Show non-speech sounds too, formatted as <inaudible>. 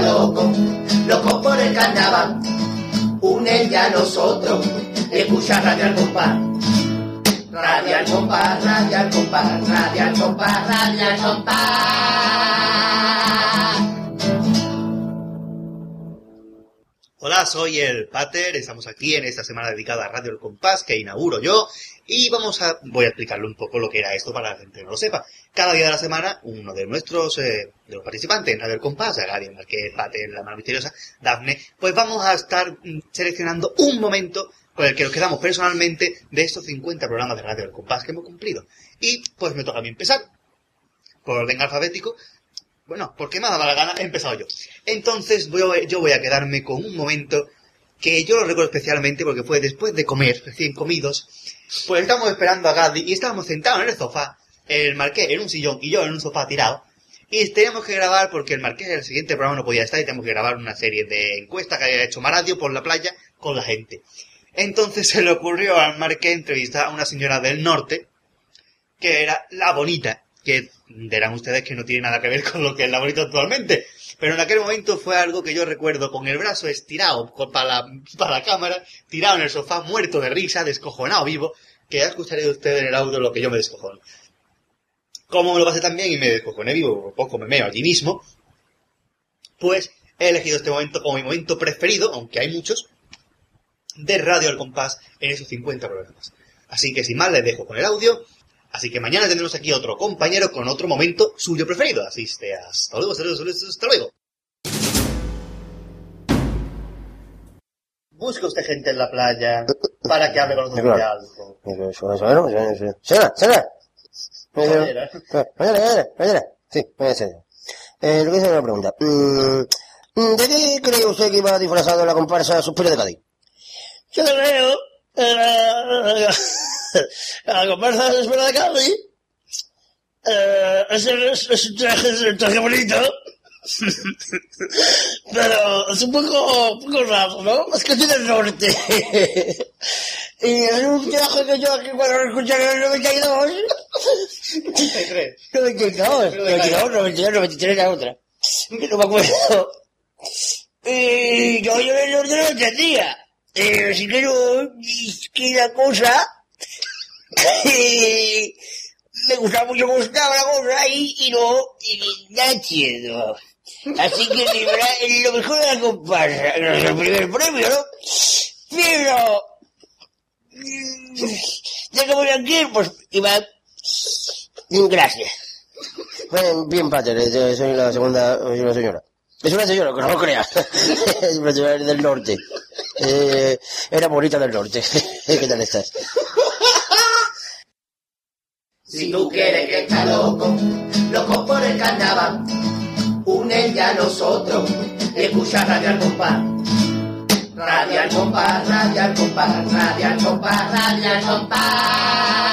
loco, loco por el carnaval. Unen ya nosotros y escucha Radio al compás. Radio al compás, radio al compás, radio al compás, radio al compás. Hola, soy el Pater, estamos aquí en esta semana dedicada a Radio El Compás que inauguro yo y vamos a, voy a explicarle un poco lo que era esto para la gente que no lo sepa. Cada día de la semana, uno de nuestros, eh, de los participantes en Radio El Compás, Agadia, Marqués, Pater, La Mano Misteriosa, Dafne, pues vamos a estar mm, seleccionando un momento con el que nos quedamos personalmente de estos 50 programas de Radio El Compás que hemos cumplido. Y pues me toca a mí empezar, por orden alfabético, bueno, porque me ha dado la gana, he empezado yo. Entonces voy yo voy a quedarme con un momento que yo lo recuerdo especialmente porque fue después de comer, recién comidos, pues estábamos esperando a Gadi y estábamos sentados en el sofá, el marqués en un sillón y yo en un sofá tirado, y teníamos que grabar porque el marqués en el siguiente programa no podía estar y teníamos que grabar una serie de encuestas que había hecho Maradio por la playa con la gente. Entonces <laughs> se le ocurrió al marqués entrevistar a una señora del norte, que era la bonita, que verán ustedes que no tiene nada que ver con lo que es la bonita actualmente. Pero en aquel momento fue algo que yo recuerdo con el brazo estirado para la, cámara, tirado en el sofá, muerto de risa, descojonado vivo, que ya escucharé de ustedes en el audio lo que yo me descojono. Como me lo pasé también y me descojoné vivo, poco me meo allí mismo, pues he elegido este momento como mi momento preferido, aunque hay muchos, de Radio al Compás en esos 50 programas. Así que sin más les dejo con el audio. Así que mañana tendremos aquí otro compañero con otro momento suyo preferido. Así que hasta luego, hasta luego, hasta luego. Busca usted gente en la playa para que hable con nosotros de algo. Señora. Señora. Mañana, mañana, mañana. Sí, mañana, señora. Eh, lo que es una pregunta. Mm, ¿De qué cree usted que iba disfrazado la comparsa Suspiro de Cádiz? Yo creo que <laughs> la, comparsa de Espera de Cádiz eh, es, es, es un traje, es un traje bonito, <laughs> pero es un poco, un poco raro, ¿no? Es que soy del norte. <laughs> y es un traje que yo aquí cuando lo escuché en el 92, 33. 92, 92, 92, 93 la otra. Que no me acuerdo. Y yo, yo el no lo entendía. Eh, así que no, es que la cosa, <laughs> me gustaba mucho cómo estaba la cosa y, y no, y la entiendo. Así que <laughs> lo mejor de la comparsa, no es el primer premio, ¿no? Pero, mm, ya que voy aquí, pues, Iván, gracias. Bien, Pater, eh, soy la segunda, señora. Es una señora, que no lo creas. <laughs> es señora del norte. Eh, era bonita del norte. ¿Qué tal estás? Si tú quieres que está loco, loco por el carnaval, unen ya nosotros escucha Radio al compás. Radio al compás, radio al compás, radio al compás, radio al compás.